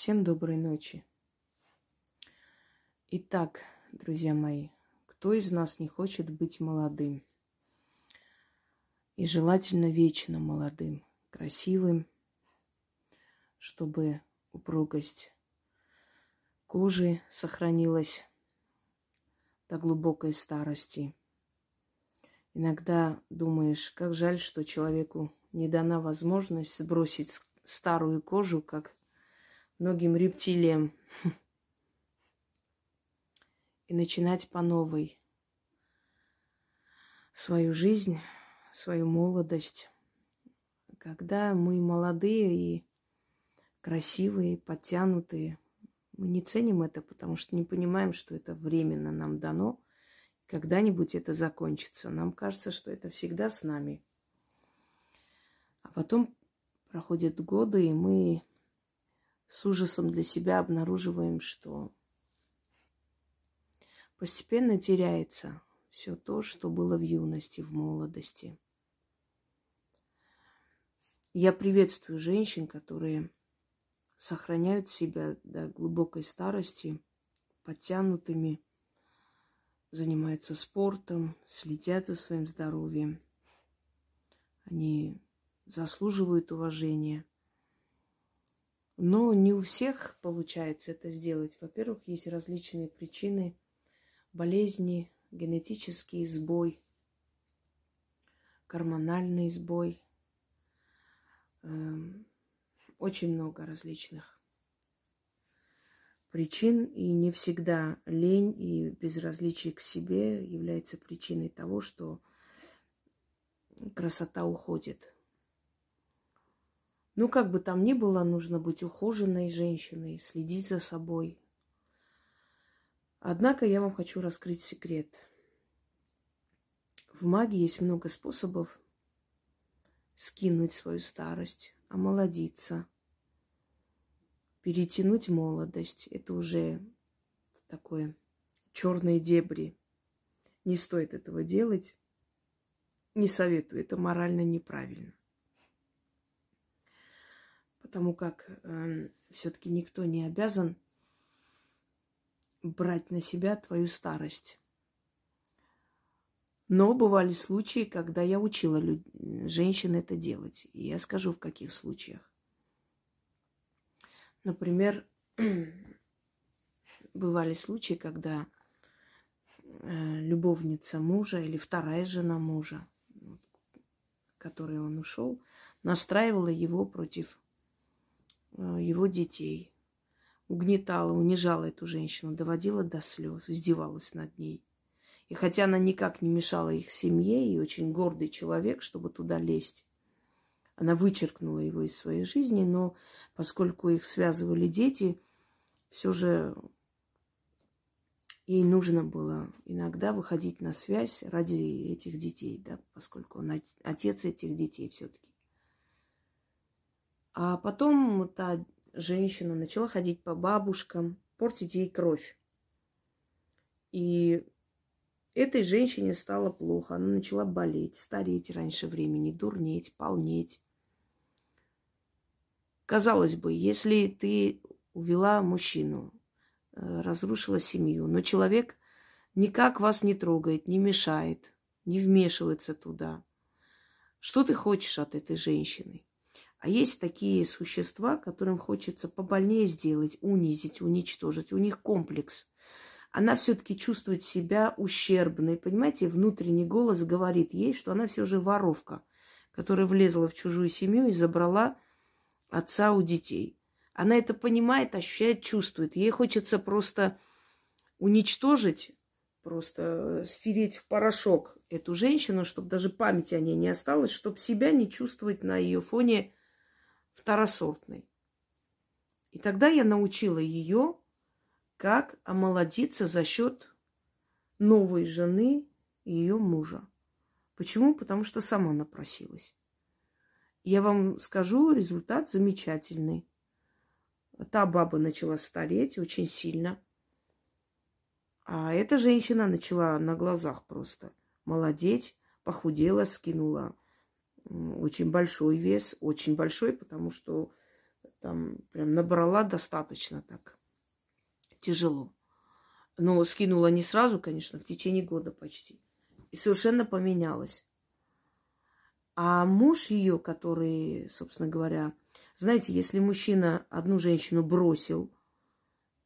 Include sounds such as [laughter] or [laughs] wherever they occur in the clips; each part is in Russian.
Всем доброй ночи. Итак, друзья мои, кто из нас не хочет быть молодым? И желательно вечно молодым, красивым, чтобы упругость кожи сохранилась до глубокой старости. Иногда думаешь, как жаль, что человеку не дана возможность сбросить старую кожу, как многим рептилиям [laughs] и начинать по новой свою жизнь, свою молодость. Когда мы молодые и красивые, подтянутые, мы не ценим это, потому что не понимаем, что это временно нам дано. Когда-нибудь это закончится. Нам кажется, что это всегда с нами. А потом проходят годы, и мы с ужасом для себя обнаруживаем, что постепенно теряется все то, что было в юности, в молодости. Я приветствую женщин, которые сохраняют себя до глубокой старости, подтянутыми, занимаются спортом, следят за своим здоровьем. Они заслуживают уважения – но не у всех получается это сделать. Во-первых, есть различные причины болезни, генетический сбой, гормональный сбой. Эм, очень много различных причин, и не всегда лень и безразличие к себе является причиной того, что красота уходит. Ну, как бы там ни было, нужно быть ухоженной женщиной, следить за собой. Однако я вам хочу раскрыть секрет. В магии есть много способов скинуть свою старость, омолодиться, перетянуть молодость. Это уже такое черные дебри. Не стоит этого делать. Не советую, это морально неправильно потому как э, все-таки никто не обязан брать на себя твою старость. Но бывали случаи, когда я учила люд... женщин это делать. И я скажу, в каких случаях. Например, [clears throat] бывали случаи, когда э, любовница мужа или вторая жена мужа, которой он ушел, настраивала его против его детей. Угнетала, унижала эту женщину, доводила до слез, издевалась над ней. И хотя она никак не мешала их семье, и очень гордый человек, чтобы туда лезть, она вычеркнула его из своей жизни, но поскольку их связывали дети, все же ей нужно было иногда выходить на связь ради этих детей, да, поскольку он отец этих детей все-таки. А потом та женщина начала ходить по бабушкам, портить ей кровь. И этой женщине стало плохо. Она начала болеть, стареть раньше времени, дурнеть, полнеть. Казалось бы, если ты увела мужчину, э, разрушила семью, но человек никак вас не трогает, не мешает, не вмешивается туда. Что ты хочешь от этой женщины? А есть такие существа, которым хочется побольнее сделать, унизить, уничтожить. У них комплекс. Она все-таки чувствует себя ущербной. Понимаете, внутренний голос говорит ей, что она все же воровка, которая влезла в чужую семью и забрала отца у детей. Она это понимает, ощущает, чувствует. Ей хочется просто уничтожить, просто стереть в порошок эту женщину, чтобы даже памяти о ней не осталось, чтобы себя не чувствовать на ее фоне второсортной. И тогда я научила ее, как омолодиться за счет новой жены и ее мужа. Почему? Потому что сама напросилась. Я вам скажу, результат замечательный. Та баба начала стареть очень сильно. А эта женщина начала на глазах просто молодеть, похудела, скинула очень большой вес, очень большой, потому что там прям набрала достаточно так. Тяжело. Но скинула не сразу, конечно, в течение года почти. И совершенно поменялась. А муж ее, который, собственно говоря, знаете, если мужчина одну женщину бросил,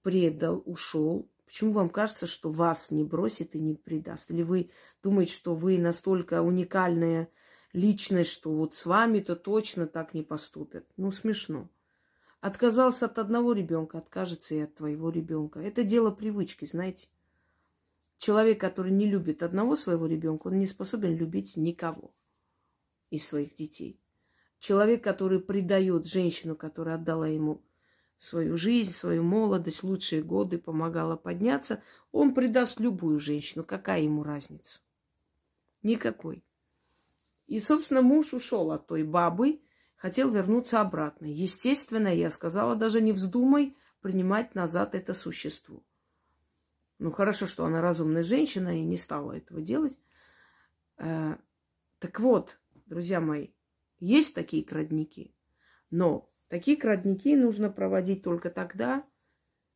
предал, ушел, почему вам кажется, что вас не бросит и не предаст? Или вы думаете, что вы настолько уникальная личность, что вот с вами-то точно так не поступят? Ну, смешно. Отказался от одного ребенка, откажется и от твоего ребенка. Это дело привычки, знаете. Человек, который не любит одного своего ребенка, он не способен любить никого из своих детей. Человек, который предает женщину, которая отдала ему свою жизнь, свою молодость, лучшие годы, помогала подняться, он предаст любую женщину. Какая ему разница? Никакой. И, собственно, муж ушел от той бабы, хотел вернуться обратно. Естественно, я сказала, даже не вздумай принимать назад это существо. Ну, хорошо, что она разумная женщина и не стала этого делать. Э, так вот, друзья мои, есть такие крадники, но такие крадники нужно проводить только тогда,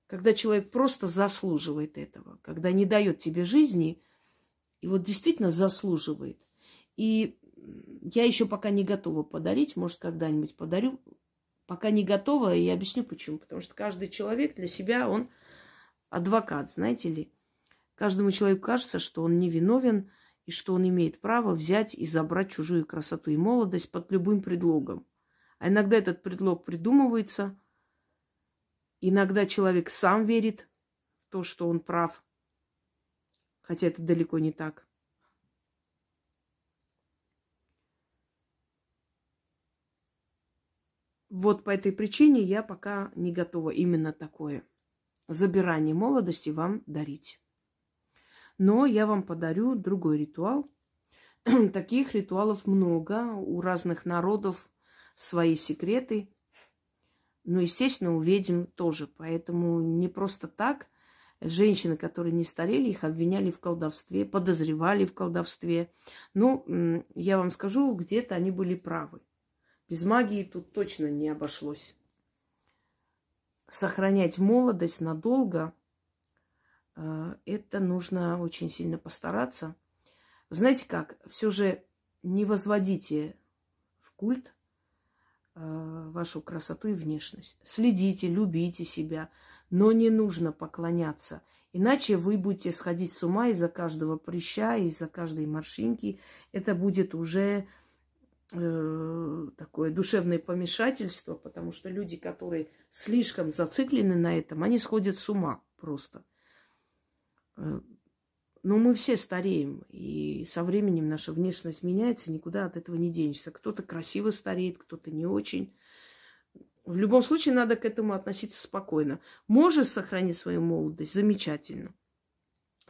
когда человек просто заслуживает этого, когда не дает тебе жизни, и вот действительно заслуживает. И я еще пока не готова подарить, может, когда-нибудь подарю. Пока не готова, и я объясню почему. Потому что каждый человек для себя, он адвокат, знаете ли. Каждому человеку кажется, что он невиновен, и что он имеет право взять и забрать чужую красоту и молодость под любым предлогом. А иногда этот предлог придумывается. Иногда человек сам верит в то, что он прав. Хотя это далеко не так. Вот по этой причине я пока не готова именно такое забирание молодости вам дарить. Но я вам подарю другой ритуал. [clears throat] Таких ритуалов много, у разных народов свои секреты. Но, естественно, у ведьм тоже. Поэтому не просто так женщины, которые не старели, их обвиняли в колдовстве, подозревали в колдовстве. Ну, я вам скажу, где-то они были правы. Без магии тут точно не обошлось. Сохранять молодость надолго, э, это нужно очень сильно постараться. Знаете как, все же не возводите в культ э, вашу красоту и внешность. Следите, любите себя, но не нужно поклоняться. Иначе вы будете сходить с ума из-за каждого прыща, из-за каждой морщинки. Это будет уже э, такое душевное помешательство, потому что люди, которые слишком зациклены на этом, они сходят с ума просто. Э, но мы все стареем, и со временем наша внешность меняется, никуда от этого не денешься. Кто-то красиво стареет, кто-то не очень. В любом случае надо к этому относиться спокойно. Можешь сохранить свою молодость, замечательно.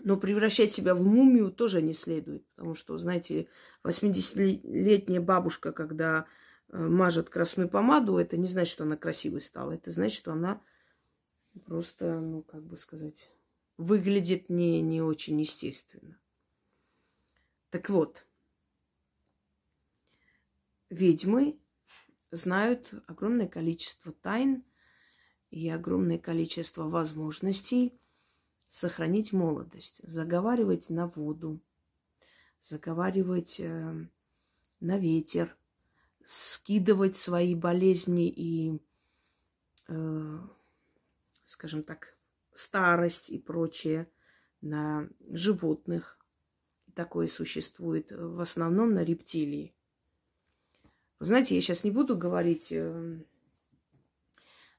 Но превращать себя в мумию тоже не следует, потому что, знаете, 80-летняя бабушка, когда э, мажет красную помаду, это не значит, что она красивой стала. Это значит, что она просто, ну, как бы сказать, выглядит не, не очень естественно. Так вот, ведьмы знают огромное количество тайн и огромное количество возможностей – сохранить молодость, заговаривать на воду, заговаривать э, на ветер, скидывать свои болезни и, э, скажем так, старость и прочее на животных. Такое существует в основном на рептилии. Вы знаете, я сейчас не буду говорить э, Э,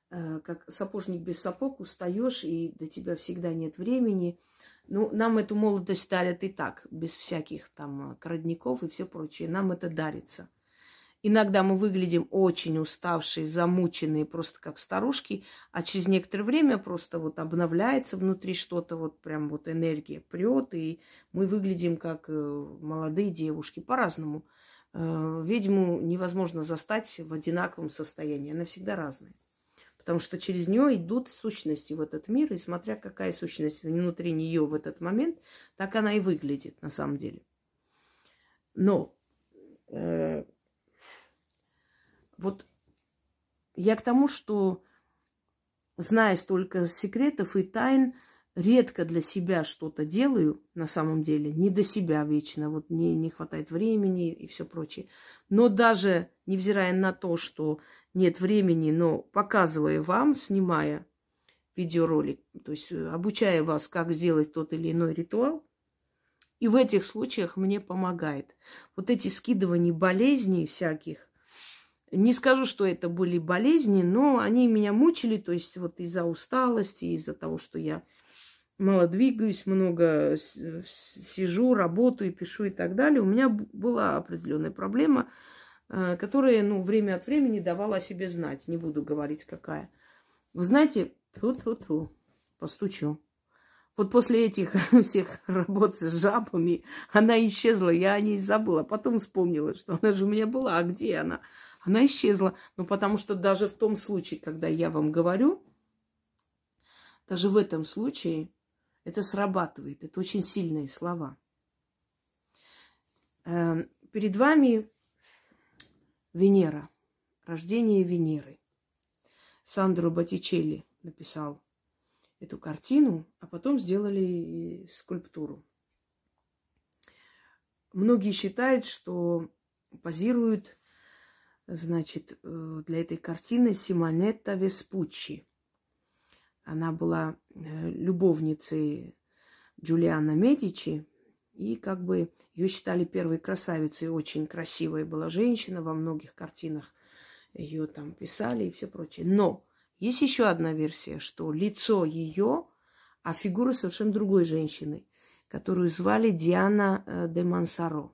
как сапожник без сапог, устаешь, и до тебя всегда нет времени. Ну, нам эту молодость дарят и так, без всяких там крадников и все прочее. Нам это дарится. Иногда мы выглядим очень уставшие, замученные, просто как старушки, а через некоторое время просто вот обновляется внутри что-то, вот прям вот энергия прет, и мы выглядим как э, молодые девушки по-разному. Э, ведьму невозможно застать в одинаковом состоянии, она всегда разная. Потому что через нее идут сущности в этот мир, и смотря какая сущность внутри нее в этот момент, так она и выглядит на самом деле. Но э, вот я к тому, что зная столько секретов и тайн, редко для себя что-то делаю на самом деле, не до себя вечно, вот мне не хватает времени и все прочее. Но даже невзирая на то, что нет времени, но показывая вам, снимая видеоролик, то есть э, обучая вас, как сделать тот или иной ритуал, и в этих случаях мне помогает. Вот эти скидывания болезней всяких, не скажу, что это были болезни, но они меня мучили, то есть вот из-за усталости, из-за того, что я мало двигаюсь, много сижу, работаю, пишу и так далее. У меня была определенная проблема, э, которая, ну, время от времени давала о себе знать. Не буду говорить, какая. Вы знаете, тьфу-тьфу-тьфу, постучу. Вот после этих [laughs] всех работ с жабами она исчезла, я о ней забыла. Потом вспомнила, что она же у меня была, а где она? Она исчезла. Ну, потому что даже в том случае, когда я вам говорю, даже в этом случае это срабатывает. Это очень сильные слова. Эм, перед вами Венера, рождение Венеры. Сандро Боттичелли написал эту картину, а потом сделали скульптуру. Многие считают, что позируют, значит, э, для этой картины Симонетта Веспуччи. Она была э, любовницей Джулиана Медичи, и как бы ее считали первой красавицей. Очень красивая была женщина, во многих картинах ее там писали и все прочее. Но есть еще одна версия, что лицо ее, а фигура совершенно другой женщины, которую звали Диана э, де Мансаро.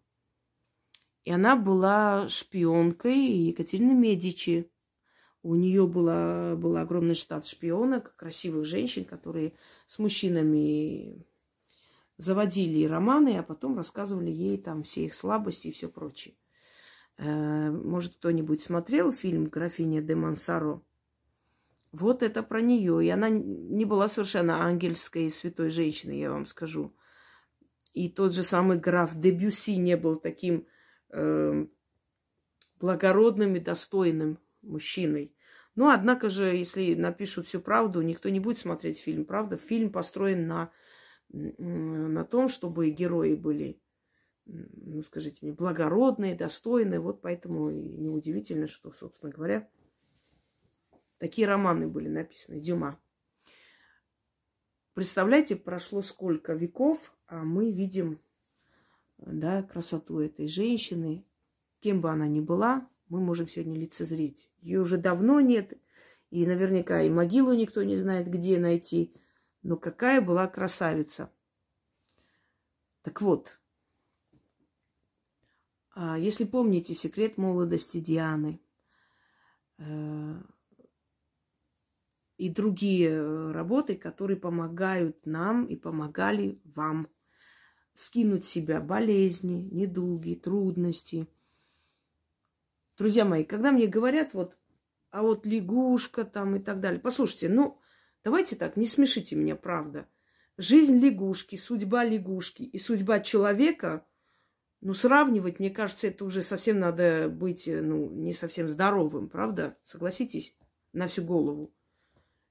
И она была шпионкой Екатерины Медичи. У нее была, был огромный штат шпионок, красивых женщин, которые с мужчинами заводили романы, а потом рассказывали ей там все их слабости и все прочее. Э, может, кто-нибудь смотрел фильм «Графиня де Мансаро»? Вот это про нее. И она не была совершенно ангельской святой женщиной, я вам скажу. И тот же самый граф Дебюси не был таким э, благородным и достойным мужчиной. Но, однако же, если напишут всю правду, никто не будет смотреть фильм. Правда, фильм построен на, на том, чтобы герои были, ну, скажите мне, благородные, достойные. Вот поэтому и неудивительно, что, собственно говоря, такие романы были написаны, Дюма. Представляете, прошло сколько веков, а мы видим да, красоту этой женщины, кем бы она ни была, мы можем сегодня лицезреть. Ее уже давно нет, и наверняка и могилу никто не знает, где найти. Но какая была красавица. Так вот, а, если помните секрет молодости Дианы э, и другие работы, которые помогают нам и помогали вам скинуть себя болезни, недуги, трудности – Друзья мои, когда мне говорят вот, а вот лягушка там и так далее. Послушайте, ну, давайте так, не смешите меня, правда. Жизнь лягушки, судьба лягушки и судьба человека, ну, сравнивать, мне кажется, это уже совсем надо быть, ну, не совсем здоровым, правда? Согласитесь на всю голову.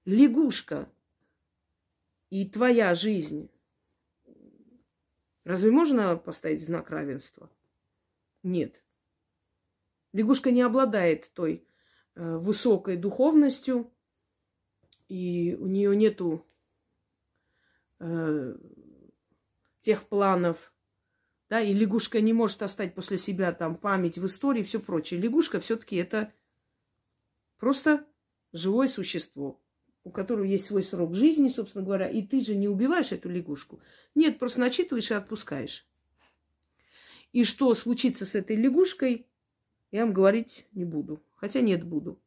Лягушка и твоя жизнь. Разве можно поставить знак равенства? Нет. Лягушка не обладает той э, высокой духовностью, и у нее нету э, тех планов, да, и лягушка не может оставить после себя там память в истории и все прочее. Лягушка все-таки это просто живое существо, у которого есть свой срок жизни, собственно говоря, и ты же не убиваешь эту лягушку. Нет, просто начитываешь и отпускаешь. И что случится с этой лягушкой, я вам говорить не буду. Хотя нет, буду.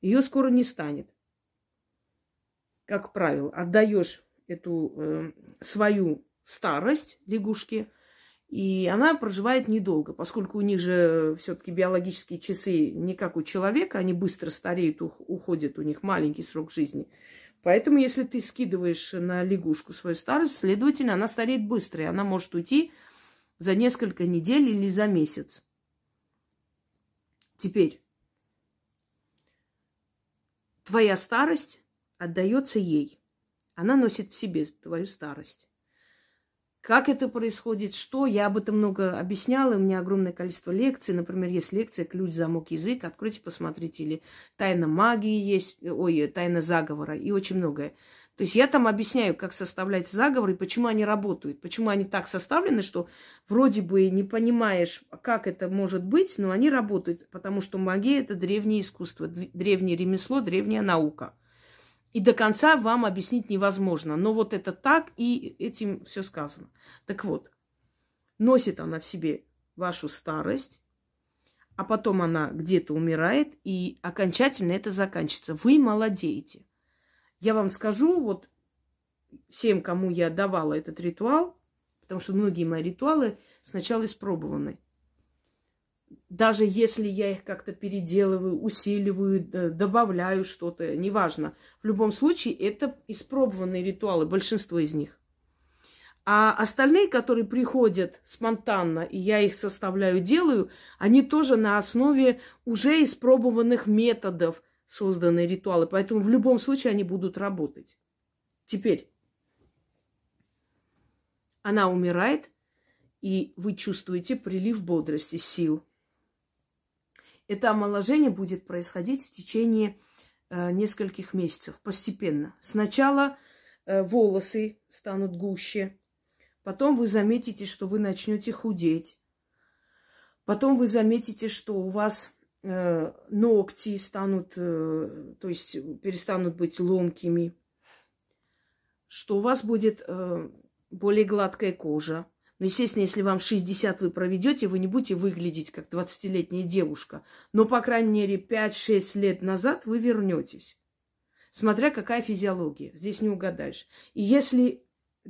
Ее скоро не станет. Как правило, отдаешь эту э, свою старость лягушке, и она проживает недолго, поскольку у них же все-таки биологические часы не как у человека, они быстро стареют, уходят, у них маленький срок жизни. Поэтому, если ты скидываешь на лягушку свою старость, следовательно, она стареет быстро, и она может уйти за несколько недель или за месяц. Теперь, твоя старость отдается ей. Она носит в себе твою старость. Как это происходит, что, я об этом много объясняла, у меня огромное количество лекций. Например, есть лекция «Ключ, замок, язык». Откройте, посмотрите. Или «Тайна магии» есть, ой, «Тайна заговора» и очень многое. То есть я там объясняю, как составлять заговоры, почему они работают, почему они так составлены, что вроде бы не понимаешь, как это может быть, но они работают, потому что магия – это древнее искусство, древнее ремесло, древняя наука – и до конца вам объяснить невозможно. Но вот это так, и этим все сказано. Так вот, носит она в себе вашу старость, а потом она где-то умирает, и окончательно это заканчивается. Вы молодеете. Я вам скажу, вот всем, кому я давала этот ритуал, потому что многие мои ритуалы сначала испробованы даже если я их как-то переделываю, усиливаю, добавляю что-то, неважно. В любом случае, это испробованные ритуалы, большинство из них. А остальные, которые приходят спонтанно, и я их составляю, делаю, они тоже на основе уже испробованных методов созданы ритуалы. Поэтому в любом случае они будут работать. Теперь она умирает, и вы чувствуете прилив бодрости, сил – это омоложение будет происходить в течение э, нескольких месяцев, постепенно. Сначала э, волосы станут гуще, потом вы заметите, что вы начнете худеть, потом вы заметите, что у вас ногти станут, э, то есть перестанут быть ломкими, что у вас будет э, более гладкая кожа, ну, естественно, если вам 60 вы проведете, вы не будете выглядеть как 20-летняя девушка. Но, по крайней мере, 5-6 лет назад вы вернетесь. Смотря какая физиология. Здесь не угадаешь. И если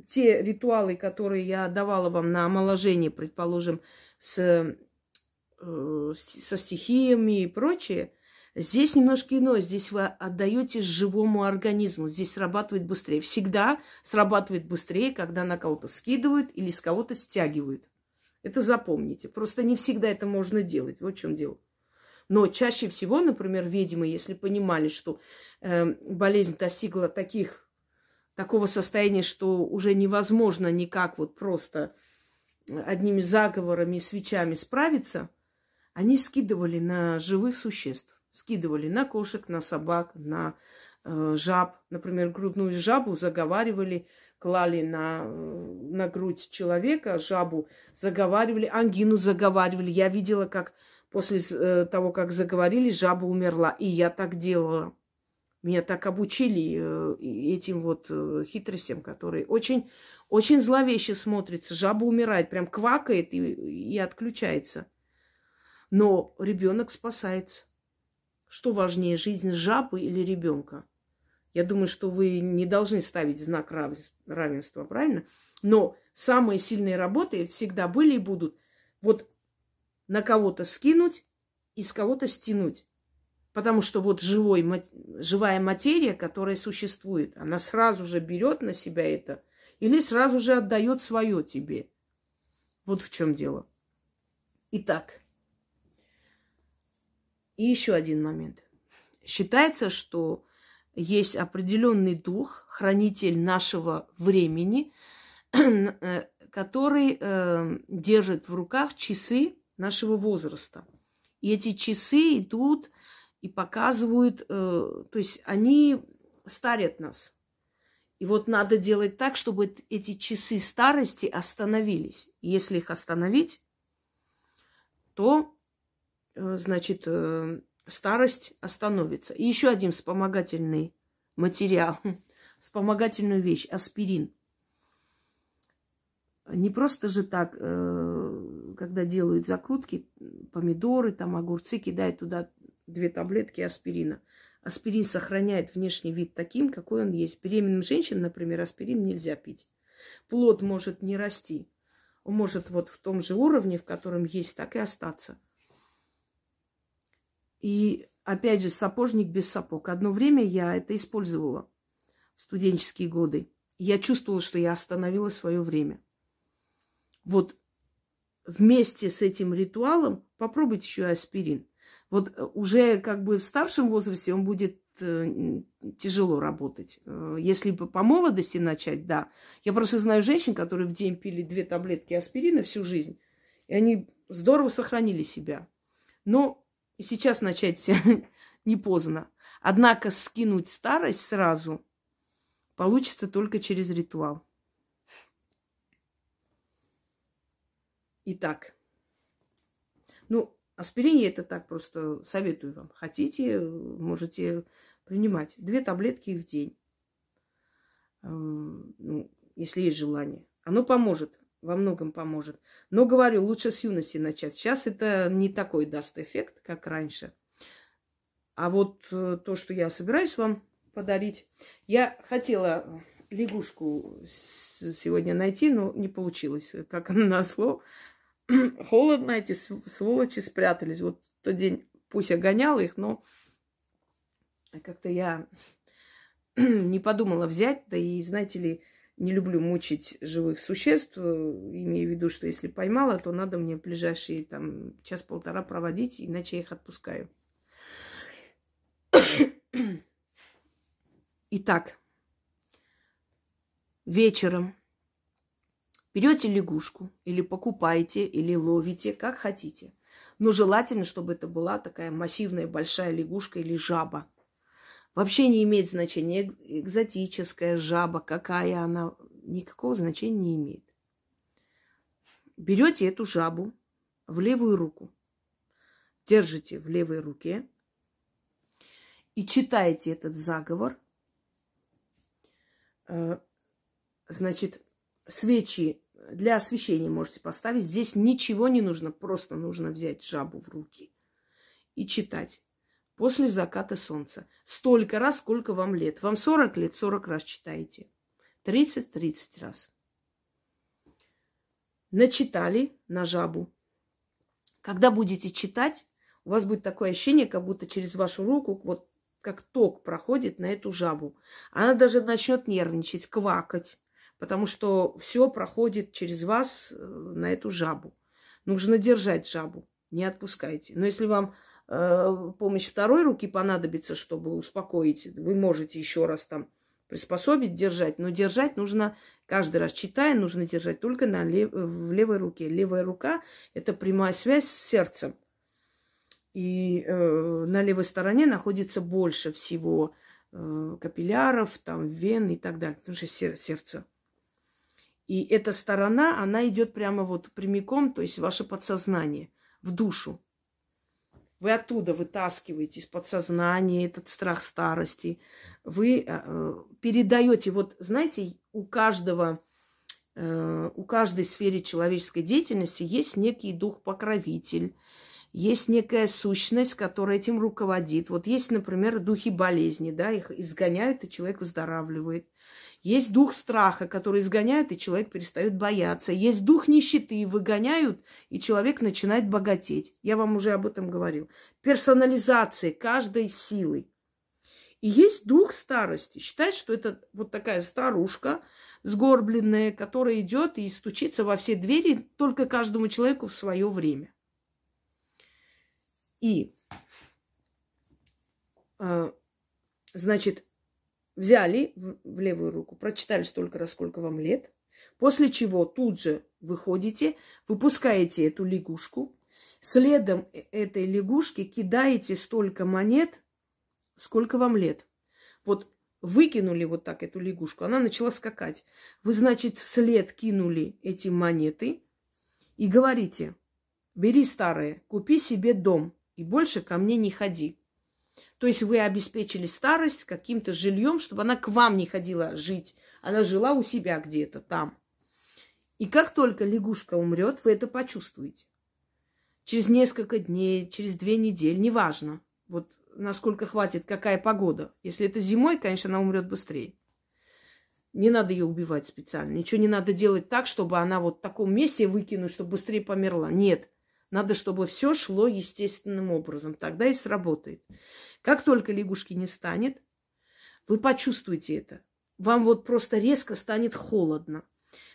те ритуалы, которые я давала вам на омоложение, предположим, с, э, со стихиями и прочее, Здесь немножко иное. Здесь вы отдаете живому организму. Здесь срабатывает быстрее. Всегда срабатывает быстрее, когда на кого-то скидывают или с кого-то стягивают. Это запомните. Просто не всегда это можно делать. Вот в чем дело. Но чаще всего, например, ведьмы, если понимали, что э, болезнь достигла таких, такого состояния, что уже невозможно никак вот просто одними заговорами и свечами справиться, они скидывали на живых существ скидывали на кошек, на собак, на э, жаб. Например, грудную жабу заговаривали, клали на, на грудь человека, жабу заговаривали, ангину заговаривали. Я видела, как после э, того, как заговорили, жаба умерла. И я так делала. Меня так обучили э, этим вот э, хитростям, которые очень, очень зловеще смотрятся. Жаба умирает, прям квакает и, и отключается. Но ребенок спасается. Что важнее, жизнь жабы или ребенка? Я думаю, что вы не должны ставить знак равенства, правильно? Но самые сильные работы всегда были и будут. Вот на кого-то скинуть и с кого-то стянуть. Потому что вот живой, живая материя, которая существует, она сразу же берет на себя это или сразу же отдает свое тебе. Вот в чем дело. Итак, и еще один момент. Считается, что есть определенный дух, хранитель нашего времени, [clears throat] э, который э, держит в руках часы нашего возраста. И эти часы идут и показывают, э, то есть они старят нас. И вот надо делать так, чтобы эти часы старости остановились. Если их остановить, то значит, э, старость остановится. И еще один вспомогательный материал, [laughs] вспомогательную вещь, аспирин. Не просто же так, э, когда делают закрутки, помидоры, там огурцы, кидают туда две таблетки аспирина. Аспирин сохраняет внешний вид таким, какой он есть. Беременным женщинам, например, аспирин нельзя пить. Плод может не расти. Он может вот в том же уровне, в котором есть, так и остаться. И опять же, сапожник без сапог. Одно время я это использовала в студенческие годы. Я чувствовала, что я остановила свое время. Вот вместе с этим ритуалом попробуйте еще аспирин. Вот э, уже как бы в старшем возрасте он будет э, тяжело работать. Э, если бы по молодости начать, да. Я просто знаю женщин, которые в день пили две таблетки аспирина всю жизнь, и они здорово сохранили себя. Но сейчас начать [laughs] не поздно. Однако скинуть старость сразу получится только через ритуал. Итак, ну, аспирин я это так просто советую вам. Хотите, можете принимать. Две таблетки в день. Э, ну, если есть желание. Оно поможет, во многом поможет. Но говорю, лучше с юности начать. Сейчас это не такой даст эффект, как раньше. А вот э, то, что я собираюсь вам подарить, я хотела лягушку сегодня найти, но не получилось. Как назло, [clears throat] холодно, эти сволочи спрятались. Вот тот день пусть я гоняла их, но как-то я [clears throat] не подумала взять, да и, знаете ли, не люблю мучить живых существ, имею в виду, что если поймала, то надо мне ближайшие там час-полтора проводить, иначе я их отпускаю. Итак, вечером Берете лягушку или покупаете, или ловите, как хотите. Но желательно, чтобы это была такая массивная большая лягушка или жаба. Вообще не имеет значения, экзотическая жаба, какая она, никакого значения не имеет. Берете эту жабу в левую руку, держите в левой руке и читаете этот заговор. Э, значит, свечи для освещения можете поставить. Здесь ничего не нужно, просто нужно взять жабу в руки и читать. После заката солнца. Столько раз, сколько вам лет. Вам 40 лет, 40 раз читаете. 30-30 раз. Начитали на жабу. Когда будете читать, у вас будет такое ощущение, как будто через вашу руку вот как ток проходит на эту жабу. Она даже начнет нервничать, квакать потому что все проходит через вас э, на эту жабу. Нужно держать жабу, не отпускайте. Но если вам помощь второй руки понадобится, чтобы успокоить, вы можете еще раз там приспособить, держать. Но держать нужно каждый раз, читая, нужно держать только на лев, в левой руке. Левая рука – это прямая связь с сердцем. И э, на левой стороне находится больше всего э, капилляров, там, вен и так далее, потому что сердце и эта сторона, она идет прямо вот прямиком, то есть ваше подсознание, в душу. Вы оттуда вытаскиваете из подсознания этот страх старости. Вы э, передаете, вот знаете, у каждого, э, у каждой сфере человеческой деятельности есть некий дух-покровитель, есть некая сущность, которая этим руководит. Вот есть, например, духи болезни, да, их изгоняют, и человек выздоравливает. Есть дух страха, который изгоняет, и человек перестает бояться. Есть дух нищеты, выгоняют, и человек начинает богатеть. Я вам уже об этом говорил. Персонализация каждой силы. И есть дух старости. Считает, что это вот такая старушка, сгорбленная, которая идет и стучится во все двери только каждому человеку в свое время. И, э, значит, взяли в левую руку, прочитали столько раз, сколько вам лет, после чего тут же выходите, выпускаете эту лягушку, следом э, этой лягушки кидаете столько монет, сколько вам лет. Вот выкинули вот так эту лягушку, она начала скакать. Вы, значит, вслед кинули эти монеты и говорите, бери старое, купи себе дом и больше ко мне не ходи. То есть вы обеспечили старость каким-то жильем, чтобы она к вам не ходила жить. Она жила у себя где-то там. И как только лягушка умрет, вы это почувствуете. Через несколько дней, через две недели, неважно. Вот насколько хватит, какая погода. Если это зимой, конечно, она умрет быстрее. Не надо ее убивать специально. Ничего не надо делать так, чтобы она вот в таком месте выкинуть, чтобы быстрее померла. Нет. Надо, чтобы все шло естественным образом. Тогда и сработает. Как только лягушки не станет, вы почувствуете это. Вам вот просто резко станет холодно.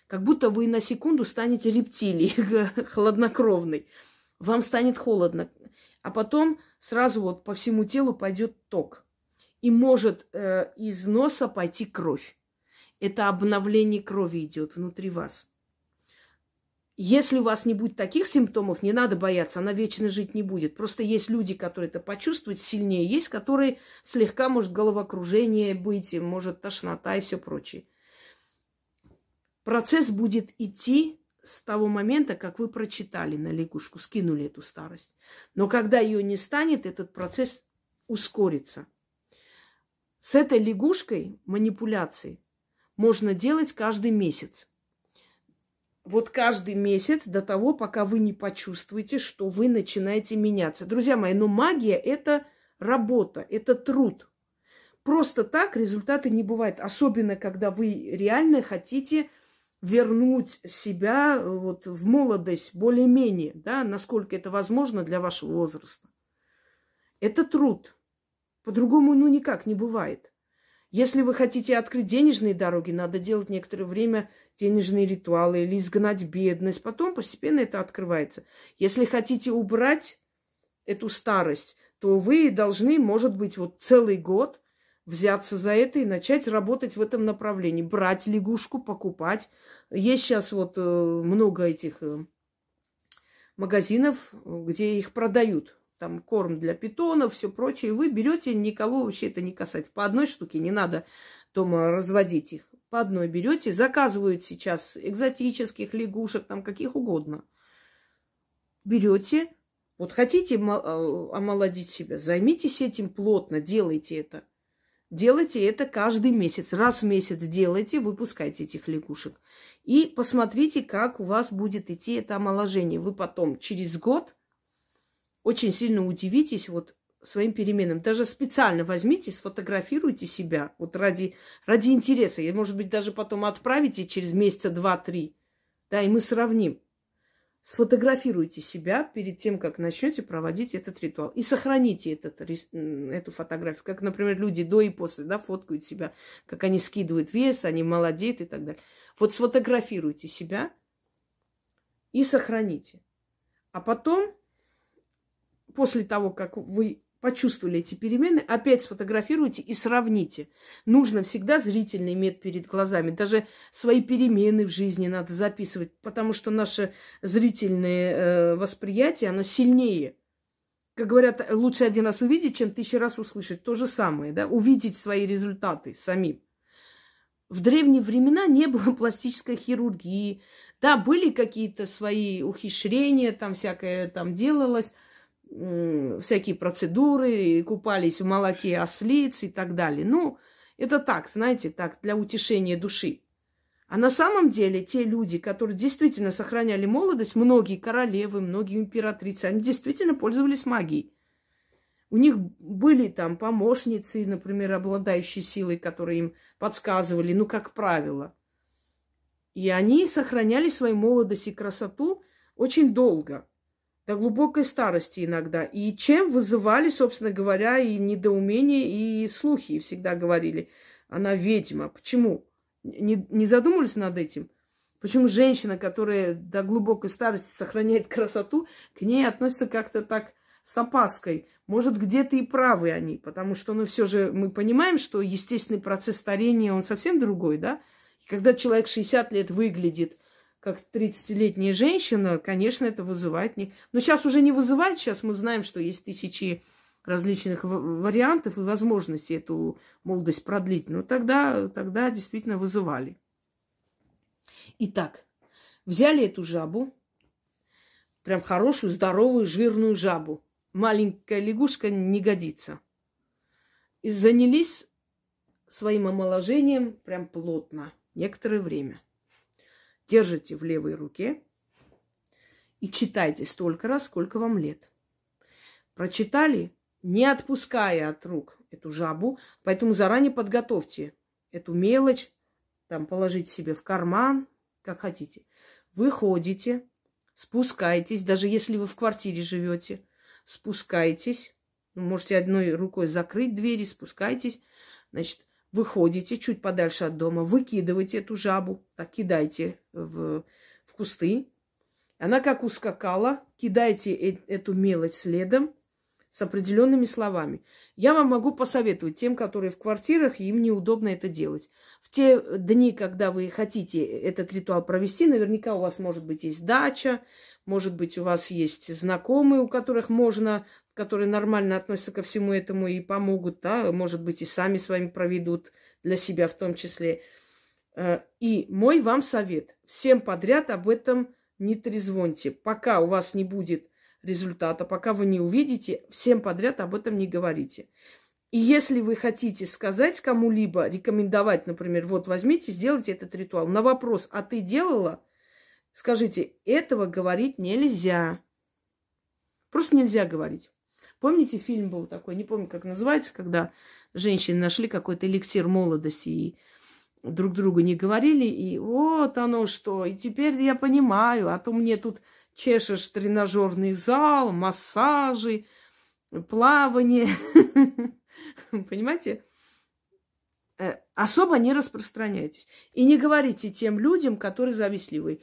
Как будто вы на секунду станете рептилией, [laughs] холоднокровной. Вам станет холодно. А потом сразу вот по всему телу пойдет ток. и может э, из носа пойти кровь. Это обновление крови идет внутри вас. Если у вас не будет таких симптомов, не надо бояться, она вечно жить не будет. Просто есть люди, которые это почувствуют сильнее, есть, которые слегка, может, головокружение быть, может, тошнота и все прочее. Процесс будет идти с того момента, как вы прочитали на лягушку, скинули эту старость. Но когда ее не станет, этот процесс ускорится. С этой лягушкой манипуляции можно делать каждый месяц вот каждый месяц до того, пока вы не почувствуете, что вы начинаете меняться. Друзья мои, но магия – это работа, это труд. Просто так результаты не бывают. Особенно, когда вы реально хотите вернуть себя э, вот в молодость более-менее, да, насколько это возможно для вашего возраста. Это труд. По-другому, ну, никак не бывает. Если вы хотите открыть денежные дороги, надо делать некоторое время денежные ритуалы или изгнать бедность. Потом постепенно это открывается. Если хотите убрать эту старость, то вы должны, может быть, вот целый год взяться за это и начать работать в этом направлении. Брать лягушку, покупать. Есть сейчас вот э, много этих э, магазинов, где их продают там корм для питонов, все прочее, вы берете, никого вообще это не касается. По одной штуке не надо дома разводить их. По одной берете, заказывают сейчас экзотических лягушек, там каких угодно. Берете, вот хотите э, омолодить себя, займитесь этим плотно, делайте это. Делайте это каждый месяц. Раз в месяц делайте, выпускайте этих лягушек. И посмотрите, как у вас будет идти это омоложение. Вы потом через год очень сильно удивитесь вот своим переменам. Даже специально возьмите, сфотографируйте себя вот ради, ради интереса. И, может быть, даже потом отправите через месяца два-три. Да, и мы сравним. Сфотографируйте себя перед тем, как начнете проводить этот ритуал. И сохраните этот, эту фотографию. Как, например, люди до и после да, фоткают себя, как они скидывают вес, они молодеют и так далее. Вот сфотографируйте себя и сохраните. А потом после того, как вы почувствовали эти перемены, опять сфотографируйте и сравните. Нужно всегда зрительно иметь перед глазами. Даже свои перемены в жизни надо записывать, потому что наше зрительное э, восприятие, оно сильнее. Как говорят, лучше один раз увидеть, чем тысячу раз услышать. То же самое, да, увидеть свои результаты самим. В древние времена не было пластической хирургии. Да, были какие-то свои ухищрения, там всякое там делалось – всякие процедуры, купались в молоке ослиц и так далее. Ну, это так, знаете, так, для утешения души. А на самом деле те люди, которые действительно сохраняли молодость, многие королевы, многие императрицы, они действительно пользовались магией. У них были там помощницы, например, обладающие силой, которые им подсказывали, ну, как правило. И они сохраняли свою молодость и красоту очень долго до глубокой старости иногда. И чем вызывали, собственно говоря, и недоумение, и слухи. И всегда говорили, она ведьма. Почему? Не, не задумывались над этим? Почему женщина, которая до глубокой старости сохраняет красоту, к ней относится как-то так с опаской? Может, где-то и правы они, потому что, ну, все же мы понимаем, что естественный процесс старения, он совсем другой, да? И когда человек 60 лет выглядит – как 30-летняя женщина, конечно, это вызывает не... Но сейчас уже не вызывает, сейчас мы знаем, что есть тысячи различных вариантов и возможностей эту молодость продлить. Но тогда, тогда действительно вызывали. Итак, взяли эту жабу, прям хорошую, здоровую, жирную жабу. Маленькая лягушка не годится. И занялись своим омоложением прям плотно, некоторое время – держите в левой руке и читайте столько раз, сколько вам лет. Прочитали, не отпуская от рук эту жабу, поэтому заранее подготовьте эту мелочь, там положите себе в карман, как хотите. Выходите, спускайтесь, даже если вы в квартире живете, спускайтесь, можете одной рукой закрыть двери, спускайтесь, значит, выходите чуть подальше от дома, выкидывайте эту жабу, так кидайте в, в кусты. Она как ускакала, кидайте э эту мелочь следом, с определенными словами. Я вам могу посоветовать тем, которые в квартирах, им неудобно это делать. В те дни, когда вы хотите этот ритуал провести, наверняка у вас, может быть, есть дача, может быть, у вас есть знакомые, у которых можно, которые нормально относятся ко всему этому и помогут, да, может быть, и сами с вами проведут для себя в том числе. Э, и мой вам совет. Всем подряд об этом не трезвоньте. Пока у вас не будет результата, пока вы не увидите, всем подряд об этом не говорите. И если вы хотите сказать кому-либо, рекомендовать, например, вот возьмите, сделайте этот ритуал. На вопрос, а ты делала? Скажите, этого говорить нельзя. Просто нельзя говорить. Помните, фильм был такой, не помню, как называется, когда женщины нашли какой-то эликсир молодости и друг другу не говорили, и вот оно что, и теперь я понимаю, а то мне тут чешешь тренажерный зал, массажи, плавание. [laughs] Понимаете? Э, особо не распространяйтесь. И не говорите тем людям, которые завистливы.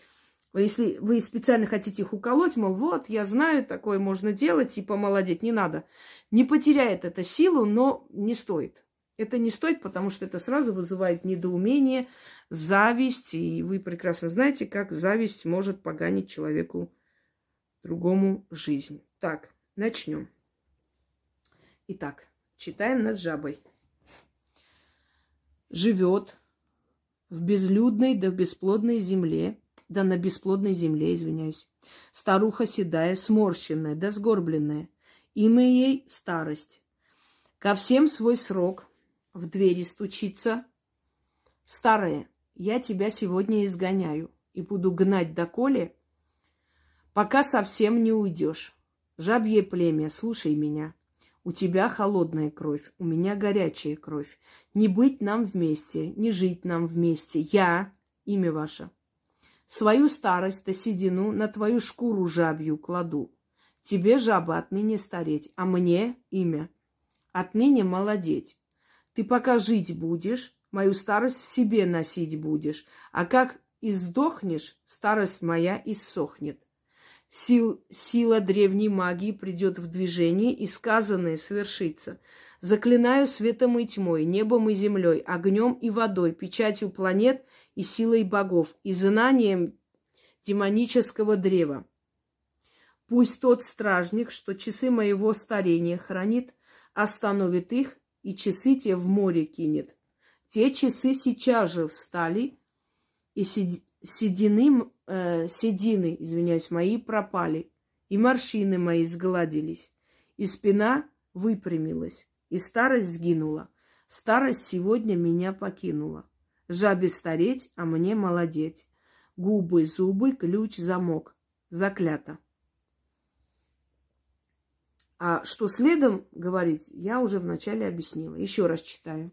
Если вы специально хотите их уколоть, мол, вот, я знаю, такое можно делать, и помолодеть, не надо. Не потеряет это силу, но не стоит. Это не стоит, потому что это сразу вызывает недоумение, зависть, и вы прекрасно знаете, как зависть может поганить человеку другому жизнь. Так, начнем. Итак, читаем над жабой. Живет в безлюдной да в бесплодной земле, да на бесплодной земле, извиняюсь, старуха седая, сморщенная да сгорбленная, имя ей старость. Ко всем свой срок в двери стучится. Старая, я тебя сегодня изгоняю и буду гнать до коли, пока совсем не уйдешь. Жабье племя, слушай меня. У тебя холодная кровь, у меня горячая кровь. Не быть нам вместе, не жить нам вместе. Я, имя ваше, свою старость да седину на твою шкуру жабью кладу. Тебе, жаба, отныне стареть, а мне имя. Отныне молодеть. Ты пока жить будешь, мою старость в себе носить будешь, а как издохнешь, старость моя иссохнет. Сил, сила древней магии придет в движение, и сказанное свершится. Заклинаю светом и тьмой, небом и землей, огнем и водой, печатью планет и силой богов, и знанием демонического древа. Пусть тот стражник, что часы моего старения хранит, остановит их и часы те в море кинет. Те часы сейчас же встали, и седины э, седины, извиняюсь, мои пропали, и морщины мои сгладились, и спина выпрямилась, и старость сгинула. Старость сегодня меня покинула. Жабе стареть, а мне молодеть. Губы, зубы, ключ, замок. Заклято. А что следом говорить, я уже вначале объяснила. Еще раз читаю.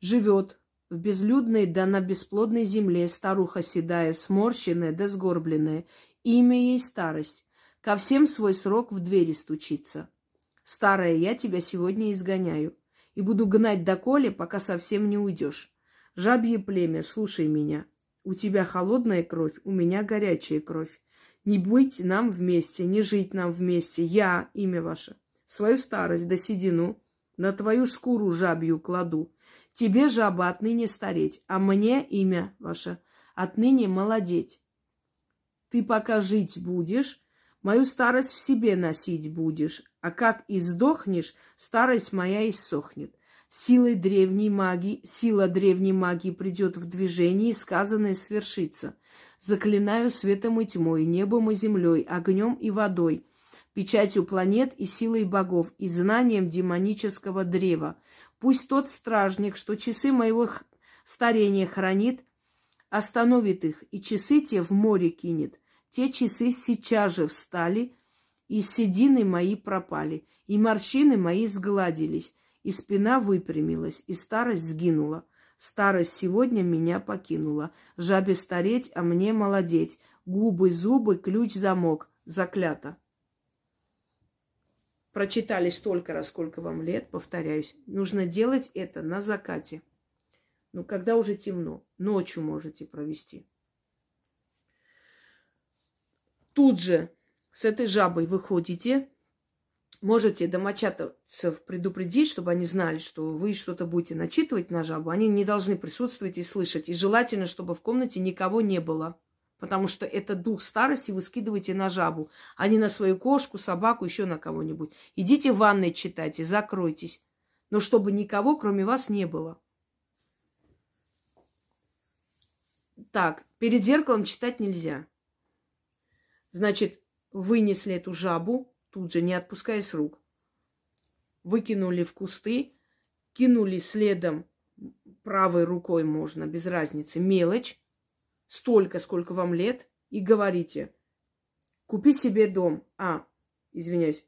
Живет в безлюдной да на бесплодной земле старуха седая, сморщенная да сгорбленная, имя ей старость. Ко всем свой срок в двери стучится. Старая, я тебя сегодня изгоняю, и буду гнать до коли, пока совсем не уйдешь. Жабье племя, слушай меня. У тебя холодная кровь, у меня горячая кровь. Не быть нам вместе, не жить нам вместе. Я, имя ваше, свою старость до седину на твою шкуру жабью кладу. Тебе, жаба, отныне стареть, а мне имя ваше отныне молодеть. Ты пока жить будешь, мою старость в себе носить будешь, а как издохнешь, старость моя иссохнет. Силой древней магии, сила древней магии придет в движение, и сказанное свершится. Заклинаю светом и тьмой, небом и землей, огнем и водой, печатью планет и силой богов, и знанием демонического древа, Пусть тот стражник, что часы моего старения хранит, остановит их, и часы те в море кинет. Те часы сейчас же встали, и седины мои пропали, и морщины мои сгладились, и спина выпрямилась, и старость сгинула. Старость сегодня меня покинула. Жабе стареть, а мне молодеть. Губы, зубы, ключ, замок. Заклято. Прочитали столько раз, сколько вам лет, повторяюсь. Нужно делать это на закате. Ну, когда уже темно. Ночью можете провести. Тут же с этой жабой выходите, можете домочадцев предупредить, чтобы они знали, что вы что-то будете начитывать на жабу. Они не должны присутствовать и слышать. И желательно, чтобы в комнате никого не было. Потому что это дух старости вы скидываете на жабу, а не на свою кошку, собаку, еще на кого-нибудь. Идите в ванной читайте, закройтесь. Но чтобы никого, кроме вас, не было. Так, перед зеркалом читать нельзя. Значит, вынесли эту жабу, тут же не отпуская с рук. Выкинули в кусты, кинули следом правой рукой можно, без разницы, мелочь, столько, сколько вам лет, и говорите, купи себе дом. А, извиняюсь,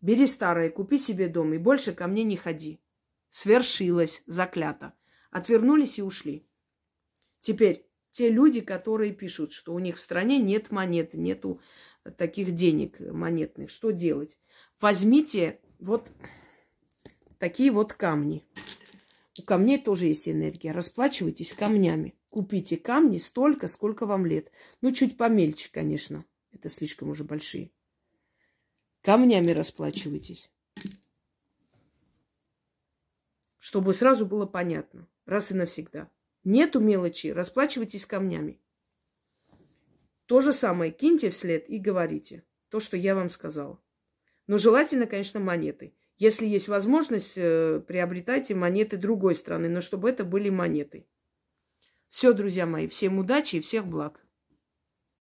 бери старое, купи себе дом и больше ко мне не ходи. Свершилось, заклято. Отвернулись и ушли. Теперь те люди, которые пишут, что у них в стране нет монеты, нету таких денег монетных. Что делать? Возьмите вот такие вот камни. У камней тоже есть энергия. Расплачивайтесь камнями. Купите камни столько, сколько вам лет. Ну, чуть помельче, конечно. Это слишком уже большие. Камнями расплачивайтесь. Чтобы сразу было понятно. Раз и навсегда. Нету мелочи, расплачивайтесь камнями. То же самое киньте вслед и говорите то, что я вам сказала. Но желательно, конечно, монеты. Если есть возможность, э, приобретайте монеты другой страны, но чтобы это были монеты. Все, друзья мои, всем удачи и всех благ.